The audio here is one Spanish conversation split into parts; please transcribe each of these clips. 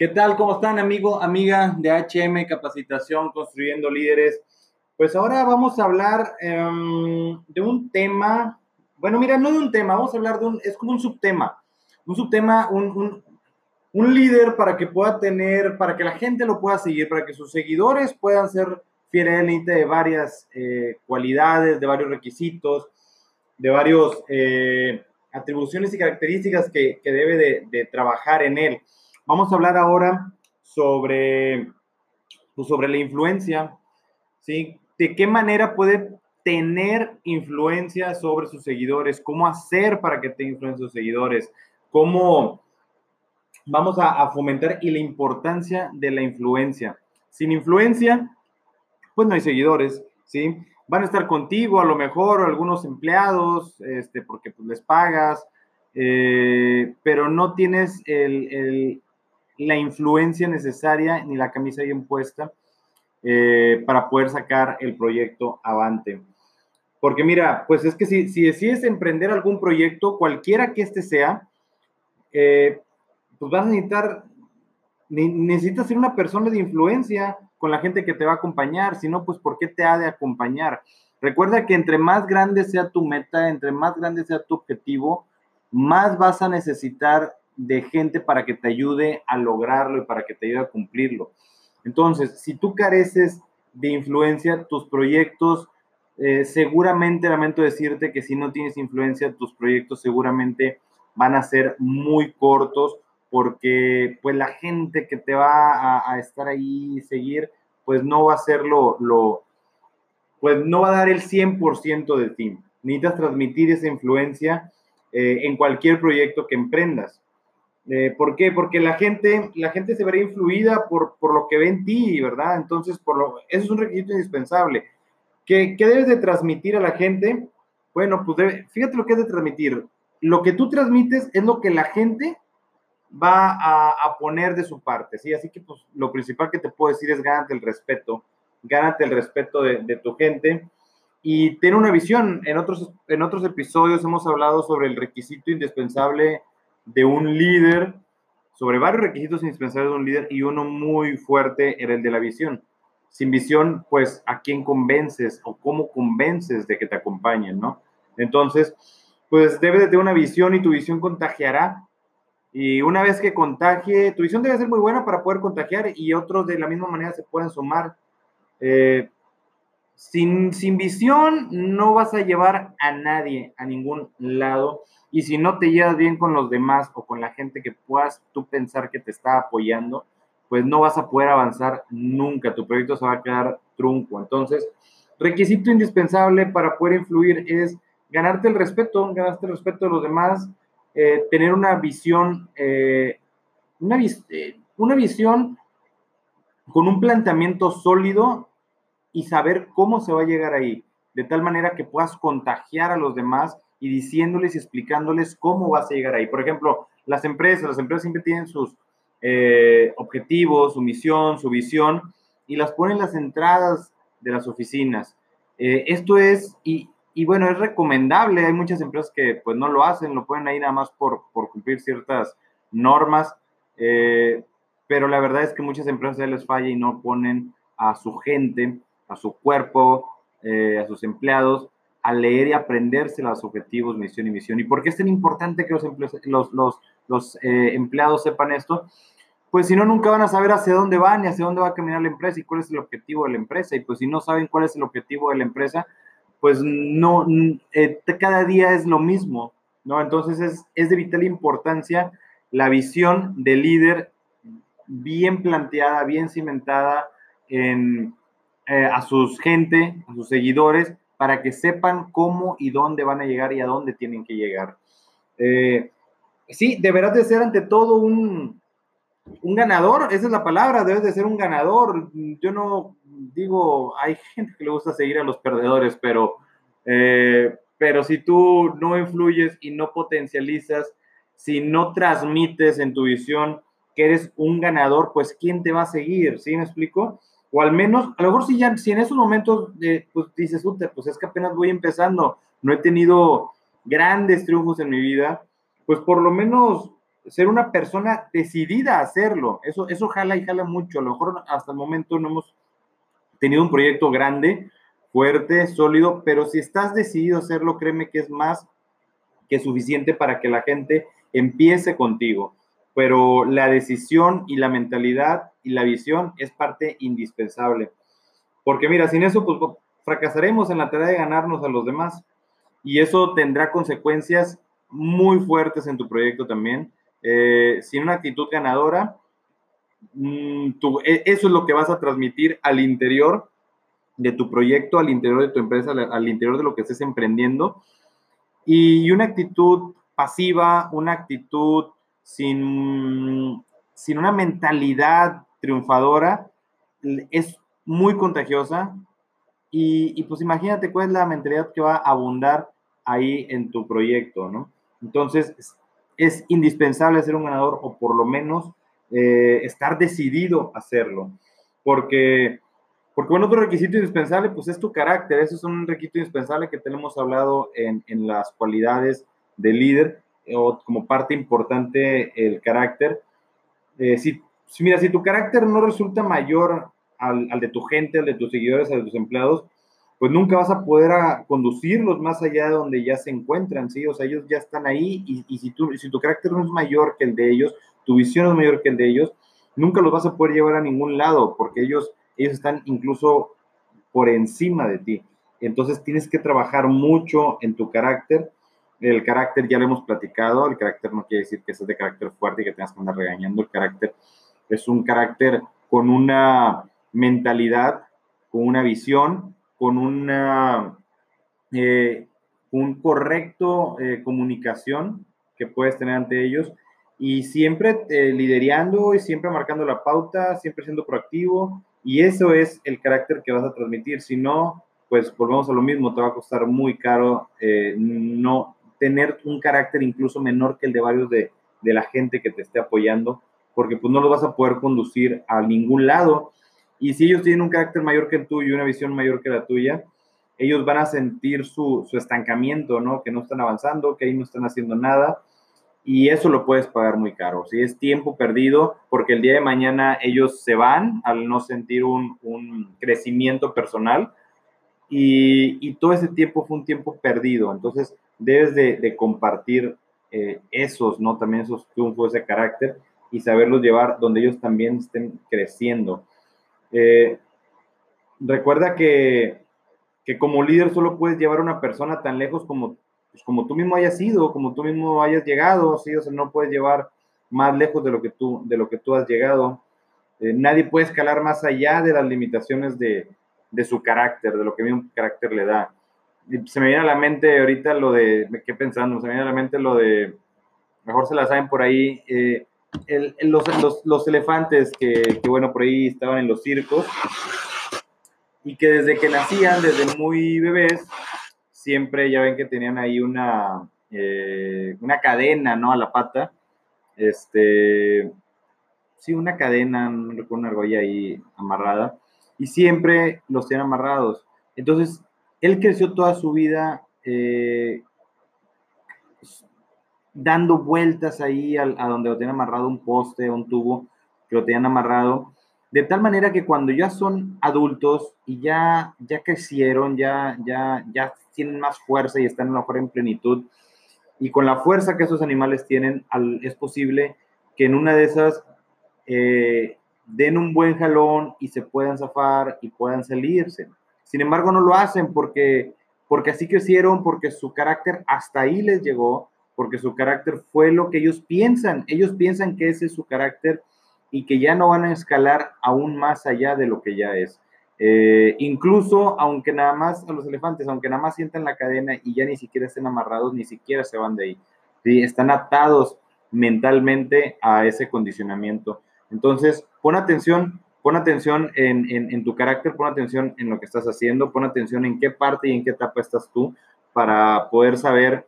¿Qué tal? ¿Cómo están, amigo, amiga de HM Capacitación Construyendo Líderes? Pues ahora vamos a hablar um, de un tema, bueno, mira, no de un tema, vamos a hablar de un, es como un subtema, un subtema, un, un, un líder para que pueda tener, para que la gente lo pueda seguir, para que sus seguidores puedan ser fieles de varias eh, cualidades, de varios requisitos, de varias eh, atribuciones y características que, que debe de, de trabajar en él. Vamos a hablar ahora sobre, pues, sobre la influencia, ¿sí? De qué manera puede tener influencia sobre sus seguidores, cómo hacer para que tenga influencia sus seguidores, cómo vamos a, a, fomentar y la importancia de la influencia. Sin influencia, pues no hay seguidores, ¿sí? Van a estar contigo, a lo mejor algunos empleados, este, porque pues, les pagas, eh, pero no tienes el, el, la influencia necesaria ni la camisa bien puesta eh, para poder sacar el proyecto avante. Porque mira, pues es que si, si decides emprender algún proyecto, cualquiera que este sea, eh, pues vas a necesitar, necesitas ser una persona de influencia con la gente que te va a acompañar, si no, pues ¿por qué te ha de acompañar? Recuerda que entre más grande sea tu meta, entre más grande sea tu objetivo, más vas a necesitar de gente para que te ayude a lograrlo y para que te ayude a cumplirlo. Entonces, si tú careces de influencia, tus proyectos, eh, seguramente lamento decirte que si no tienes influencia, tus proyectos seguramente van a ser muy cortos porque pues la gente que te va a, estar ahí y seguir, pues no va a ser lo, lo, pues no va a dar el 100% de ti. Necesitas transmitir esa influencia eh, en cualquier proyecto que emprendas. Eh, ¿Por qué? Porque la gente, la gente se verá influida por, por lo que ve en ti, ¿verdad? Entonces, por lo, eso es un requisito indispensable. ¿Qué, ¿Qué, debes de transmitir a la gente? Bueno, pues debe, fíjate lo que es de transmitir. Lo que tú transmites es lo que la gente va a, poner de su parte, ¿sí? Así que, pues, lo principal que te puedo decir es gánate el respeto, gánate el respeto de, de tu gente y ten una visión. En otros, en otros episodios hemos hablado sobre el requisito indispensable de un líder, sobre varios requisitos indispensables de un líder y uno muy fuerte era el de la visión. Sin visión, pues, ¿a quién convences o cómo convences de que te acompañen, no? Entonces, pues debe de tener una visión y tu visión contagiará. Y una vez que contagie, tu visión debe ser muy buena para poder contagiar y otros de la misma manera se pueden sumar. Eh, sin, sin visión no vas a llevar a nadie a ningún lado y si no te llevas bien con los demás o con la gente que puedas tú pensar que te está apoyando, pues no vas a poder avanzar nunca, tu proyecto se va a quedar trunco. Entonces, requisito indispensable para poder influir es ganarte el respeto, ganarte el respeto de los demás, eh, tener una visión, eh, eh, una visión con un planteamiento sólido y saber cómo se va a llegar ahí, de tal manera que puedas contagiar a los demás y diciéndoles y explicándoles cómo vas a llegar ahí. Por ejemplo, las empresas, las empresas siempre tienen sus eh, objetivos, su misión, su visión, y las ponen en las entradas de las oficinas. Eh, esto es, y, y, bueno, es recomendable, hay muchas empresas que pues no lo hacen, lo ponen ahí nada más por, por cumplir ciertas normas, eh, pero la verdad es que muchas empresas les falla y no ponen a su gente a su cuerpo, eh, a sus empleados, a leer y aprenderse los objetivos, misión y misión. ¿Y por qué es tan importante que los, los, los, los eh, empleados sepan esto? Pues si no, nunca van a saber hacia dónde van y hacia dónde va a caminar la empresa y cuál es el objetivo de la empresa. Y pues si no saben cuál es el objetivo de la empresa, pues no, eh, cada día es lo mismo, ¿no? Entonces es, es de vital importancia la visión del líder bien planteada, bien cimentada en, eh, a sus gente, a sus seguidores, para que sepan cómo y dónde van a llegar y a dónde tienen que llegar. Eh, sí, deberás de ser ante todo un, un ganador, esa es la palabra, debes de ser un ganador. Yo no digo, hay gente que le gusta seguir a los perdedores, pero, eh, pero si tú no influyes y no potencializas, si no transmites en tu visión que eres un ganador, pues ¿quién te va a seguir? ¿Sí me explico? O al menos, a lo mejor si, ya, si en esos momentos eh, pues dices, pues es que apenas voy empezando, no he tenido grandes triunfos en mi vida, pues por lo menos ser una persona decidida a hacerlo. Eso, eso jala y jala mucho. A lo mejor hasta el momento no hemos tenido un proyecto grande, fuerte, sólido, pero si estás decidido a hacerlo, créeme que es más que suficiente para que la gente empiece contigo. Pero la decisión y la mentalidad y la visión es parte indispensable. Porque mira, sin eso, pues fracasaremos en la tarea de ganarnos a los demás. Y eso tendrá consecuencias muy fuertes en tu proyecto también. Eh, sin una actitud ganadora, mm, e, eso es lo que vas a transmitir al interior de tu proyecto, al interior de tu empresa, al interior de lo que estés emprendiendo. Y una actitud pasiva, una actitud sin, sin una mentalidad triunfadora, es muy contagiosa. Y, y, pues imagínate cuál es la mentalidad que va a abundar ahí en tu proyecto, ¿no? Entonces, es indispensable ser un ganador o por lo menos eh, estar decidido a hacerlo. Porque, porque bueno, otro requisito indispensable pues es tu carácter. Eso es un requisito indispensable que tenemos hablado en, en las cualidades de líder o como parte importante el carácter. Eh, si, mira, si tu carácter no resulta mayor al, al, de tu gente, al de tus seguidores, al de tus empleados, pues nunca vas a poder a conducirlos más allá de donde ya se encuentran, ¿sí? O sea, ellos ya están ahí y, y si, tú, si tu carácter no es mayor que el de ellos, tu visión es mayor que el de ellos, nunca los vas a poder llevar a ningún lado porque ellos, ellos están incluso por encima de ti. Entonces tienes que trabajar mucho en tu carácter. El carácter ya lo hemos platicado, el carácter no quiere decir que seas de carácter fuerte y que tengas que andar regañando, el carácter es un carácter con una mentalidad, con una visión, con una, eh, un correcto eh, comunicación que puedes tener ante ellos y siempre eh, liderando y siempre marcando la pauta, siempre siendo proactivo y eso es el carácter que vas a transmitir. Si no, pues volvemos a lo mismo, te va a costar muy caro no tener un carácter incluso menor que el de varios de, de la gente que te esté apoyando, porque pues no lo vas a poder conducir a ningún lado y si ellos tienen un carácter mayor que el tuyo y una visión mayor que la tuya, ellos van a sentir su, su, estancamiento, ¿no? Que no están avanzando, que ahí no están haciendo nada. Y eso lo puedes pagar muy caro. Si es tiempo perdido, porque el día de mañana ellos se van al no sentir un, un crecimiento personal. Y, y, todo ese tiempo fue un tiempo perdido. Entonces, debes de, compartir eh, esos, ¿no? También esos triunfos, ese carácter y saberlos llevar donde ellos también estén creciendo. Eh, recuerda que, que, como líder solo puedes llevar a una persona tan lejos como, pues, como tú mismo hayas sido, como tú mismo hayas llegado, ¿sí? o sea, no puedes llevar más lejos de lo que tú, de lo que tú has llegado. Eh, nadie puede escalar más allá de las limitaciones de, de su carácter, de lo que un carácter le da. Se me viene a la mente ahorita lo de, me quedé pensando, se me viene a la mente lo de, mejor se la saben por ahí, eh, los, los, los, elefantes que, que, bueno, por ahí estaban en los circos y que desde que nacían, desde muy bebés, siempre ya ven que tenían ahí una, eh, una cadena, ¿no? A la pata. Este, sí, una cadena, no recuerdo una argolla ahí amarrada. Y siempre los tenían amarrados. Entonces, él creció toda su vida eh, dando vueltas ahí a, donde lo tenían amarrado un poste, un tubo que lo tenían amarrado, de tal manera que cuando ya son adultos y ya, ya crecieron, ya, ya, ya tienen más fuerza y están a lo mejor en plenitud, y con la fuerza que esos animales tienen, es posible que en una de esas eh, den un buen jalón y se puedan zafar y puedan salirse. Sin embargo, no lo hacen porque, porque así crecieron, porque su carácter hasta ahí les llegó porque su carácter fue lo que ellos piensan. Ellos piensan que ese es su carácter y que ya no van a escalar aún más allá de lo que ya es. Eh, incluso, aunque nada más a los elefantes, aunque nada más sientan la cadena y ya ni siquiera estén amarrados, ni siquiera se van de ahí. ¿sí? Están atados mentalmente a ese condicionamiento. Entonces, pon atención, pon atención en, en, tu carácter, pon atención en lo que estás haciendo, pon atención en qué parte y en qué etapa estás tú para poder saber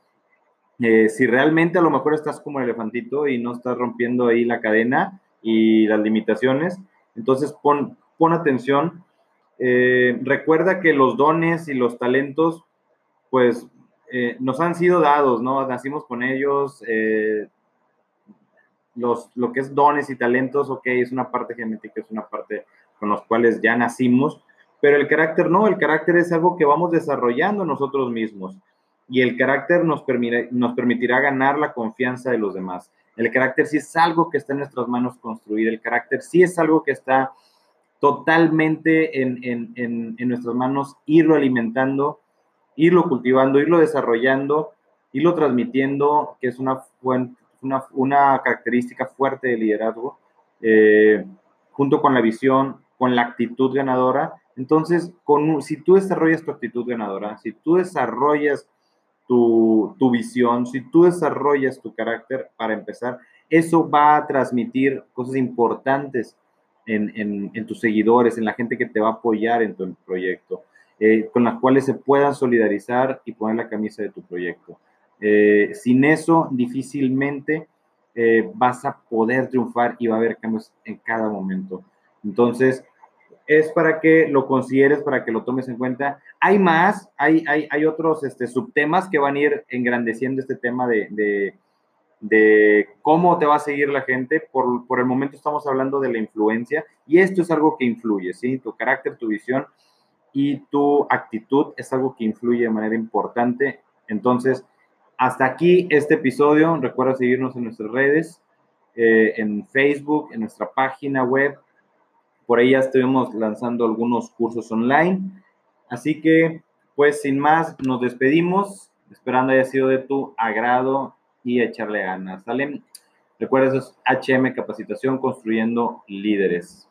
eh, si realmente a lo mejor estás como el elefantito y no estás rompiendo ahí la cadena y las limitaciones, entonces pon, pon atención. Eh, recuerda que los dones y los talentos, pues, eh, nos han sido dados, ¿no? Nacimos con ellos, los, lo que es dones y talentos, ok, es una parte genética, es una parte con los cuales ya nacimos, pero el carácter no, el carácter es algo que vamos desarrollando nosotros mismos y el carácter nos, nos permitirá ganar la confianza de los demás. El carácter sí es algo que está en nuestras manos construir, el carácter sí es algo que está totalmente en, en, en, nuestras manos irlo alimentando, irlo cultivando, irlo desarrollando, irlo transmitiendo, que es una, una, una característica fuerte de liderazgo, eh, junto con la visión, con la actitud ganadora. Entonces, con, si tú desarrollas tu actitud ganadora, si tú desarrollas tu, visión, si tú desarrollas tu carácter para empezar, eso va a transmitir cosas importantes en, tus seguidores, en la gente que te va a apoyar en tu proyecto, eh, con las cuales se puedan solidarizar y poner la camisa de tu proyecto. Eh, sin eso, difícilmente eh, vas a poder triunfar y va a haber cambios en cada momento. Entonces, es para que lo consideres, para que lo tomes en cuenta. Hay más, hay, hay, hay otros este, subtemas que van a ir engrandeciendo este tema de, de, cómo te va a seguir la gente. Por, por, el momento estamos hablando de la influencia y esto es algo que influye, ¿sí? Tu carácter, tu visión y tu actitud es algo que influye de manera importante. Entonces, hasta aquí este episodio. Recuerda seguirnos en nuestras redes, eh, en Facebook, en nuestra página web por ahí ya estuvimos lanzando algunos cursos online. Así que, pues sin más, nos despedimos, esperando haya sido de tu agrado y echarle ganas. ¿Sale? Recuerda, eso es HM Capacitación Construyendo Líderes.